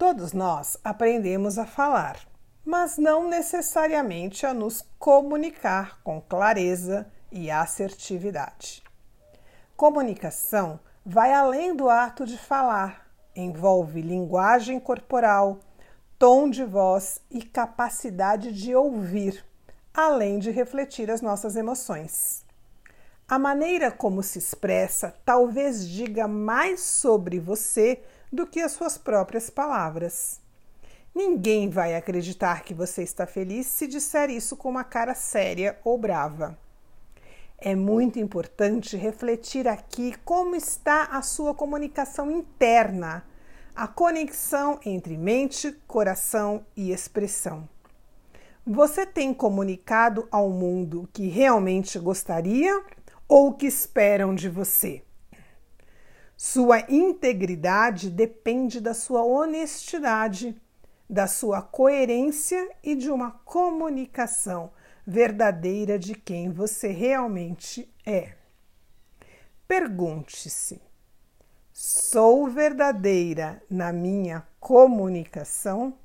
Todos nós aprendemos a falar, mas não necessariamente a nos comunicar com clareza e assertividade. Comunicação vai além do ato de falar, envolve linguagem corporal, tom de voz e capacidade de ouvir, além de refletir as nossas emoções. A maneira como se expressa talvez diga mais sobre você do que as suas próprias palavras. Ninguém vai acreditar que você está feliz se disser isso com uma cara séria ou brava. É muito importante refletir aqui como está a sua comunicação interna, a conexão entre mente, coração e expressão. Você tem comunicado ao mundo que realmente gostaria ou que esperam de você? Sua integridade depende da sua honestidade, da sua coerência e de uma comunicação verdadeira de quem você realmente é. Pergunte-se: sou verdadeira na minha comunicação?